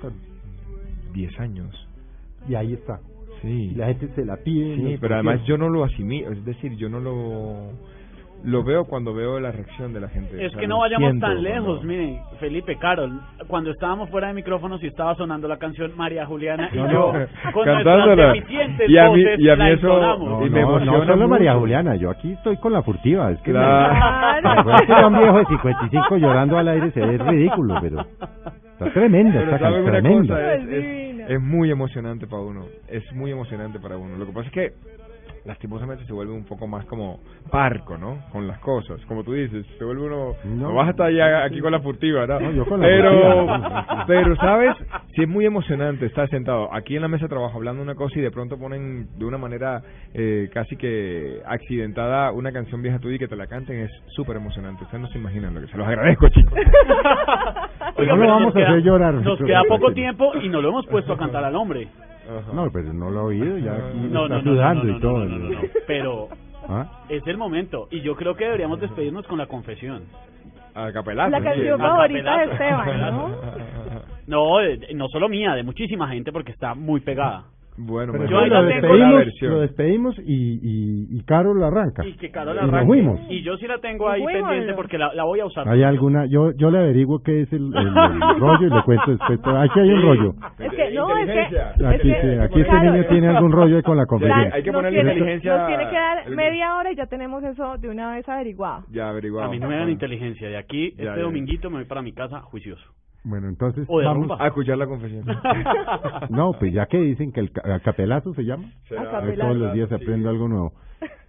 10 años. Y ahí está. Sí. Y la gente se la pide. Sí, pero además yo no lo asimilo, es decir, yo no lo lo veo cuando veo la reacción de la gente. Es o sea, que no vayamos siento tan lejos, cuando- miren, Felipe, Carol, cuando estábamos fuera de micrófonos y estaba sonando la canción María Juliana y No, yo no, con cantándola. nuestras deficientes Y a mí- voces y a mí la eso-. No, y me no, solo María. Juliana, yo aquí estoy con la furtiva. Es que Claro. que un viejo de 55 llorando al aire se ve ridículo, pero está tremenda Pero esta ¿saben canción, una tremenda. cosa? Es, es, es muy emocionante para uno, es muy emocionante para uno. Lo que pasa es que lastimosamente se vuelve un poco más como parco, ¿no? Con las cosas, como tú dices, se vuelve uno, No. no, vas a estar ya aquí con la furtiva, ¿no? No, yo con la pero, furtiva. pero, ¿sabes? Sí es muy emocionante estar sentado aquí en la mesa de trabajo hablando una cosa y de pronto ponen de una manera eh, casi que accidentada una canción vieja tuya y que te la canten, es súper emocionante. Ustedes no se imaginan lo que se los agradezco, chicos. Oiga, No lo vamos a queda- hacer llorar. Nos queda poco tiempo y no lo hemos puesto a cantar al hombre. Ajá. No, pero no lo he oído, ya aquí No, está no, no, sudando no, no, y todo. no, no, no, no. Pero ¿Ah? es el momento y yo creo que deberíamos despedirnos con la confesión. A capelazo. La canción favorita de. Esteban, ¿no? No, de- no solo mía, de muchísima gente porque está muy pegada. Bueno, Pero pues, yo ahí lo, la tengo. la despedimos, lo despedimos y, y, y Carol arranca. Y que Carol Y nos arranque. fuimos. Y yo sí la tengo ahí pendiente porque la, la voy a usar. ¿Hay alguna? Yo yo le averiguo qué es el, el- el rollo y le cuento después. Aquí hay un rollo. Es que, no, es que... Inteligencia. es Aquí, que- sí, aquí este niño tiene algún rollo ahí con la confesión. hay que tiene, inteligencia Nos tiene que dar media hora y ya tenemos eso de una vez averiguado. Ya averiguado. A mí no me dan inteligencia. De aquí, Ya, este ya. dominguito me voy para mi casa juicioso. Bueno, entonces O de vamos. rumba. A escuchar la confesión. No, pues ya que dicen que el ca- el capelazo se llama. Será- todos los días Sí. aprendo algo nuevo.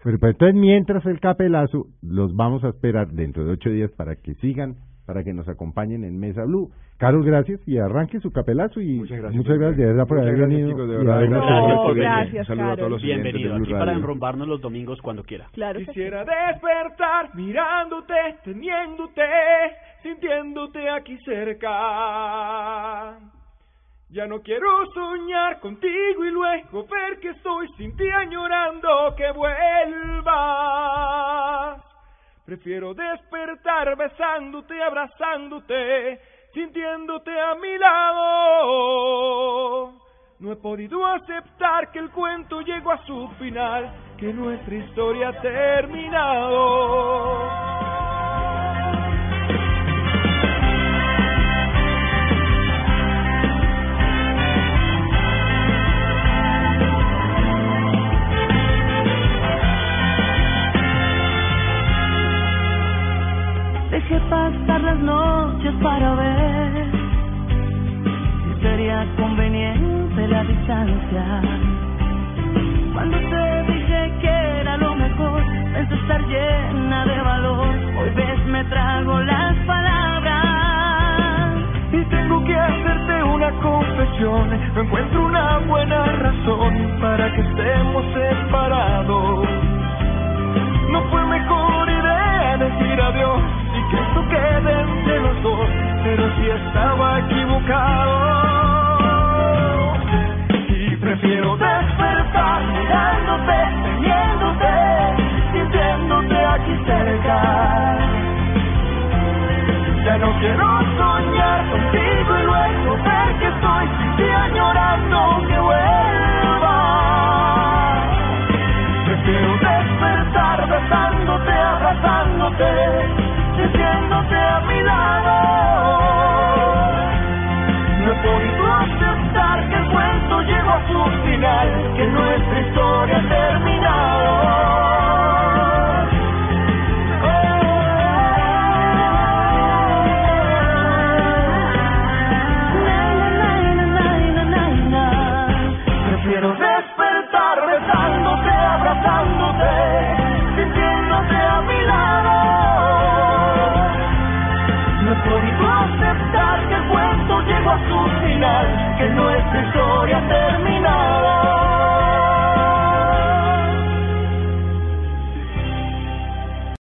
Pero pues, entonces, mientras el capelazo, los vamos a esperar dentro de ocho días para que sigan, para que nos acompañen en Mesa Blue. Carol, gracias y arranque su capelazo y Muchas gracias. muchas gracias de verdad por Muchas haber gracias, venido. chicos, de y verdad. habernos Gracias tenido por venir. Gracias, Un saludo a todos los oyentes Bienvenido de Blue aquí para Radio. enrumbarnos los domingos cuando quiera. Claro que sí. Quisiera despertar mirándote, teniéndote, sintiéndote aquí cerca. Ya no quiero soñar contigo y luego ver que estoy sin ti añorando que vuelvas. Prefiero despertar besándote, abrazándote, sintiéndote a mi lado. No he podido aceptar que el cuento llegó a su final, que nuestra historia ha terminado. Para ver si sería conveniente la distancia. Cuando te dije que era lo mejor, pensé estar llena de valor. Hoy ves, me trago las palabras. Y tengo que hacerte una confesión, no encuentro una buena razón para que estemos separados. No fue mejor idea decir adiós que esto quede entre los dos, pero si estaba equivocado. Y prefiero despertar mirándote, teniéndote, sintiéndote aquí cerca. Ya no quiero soñar contigo y luego ver que estoy ti añorando que vuelva. Prefiero despertar besándote, abrazándote, que el cuento llegó a su final, que nuestra historia ha terminado.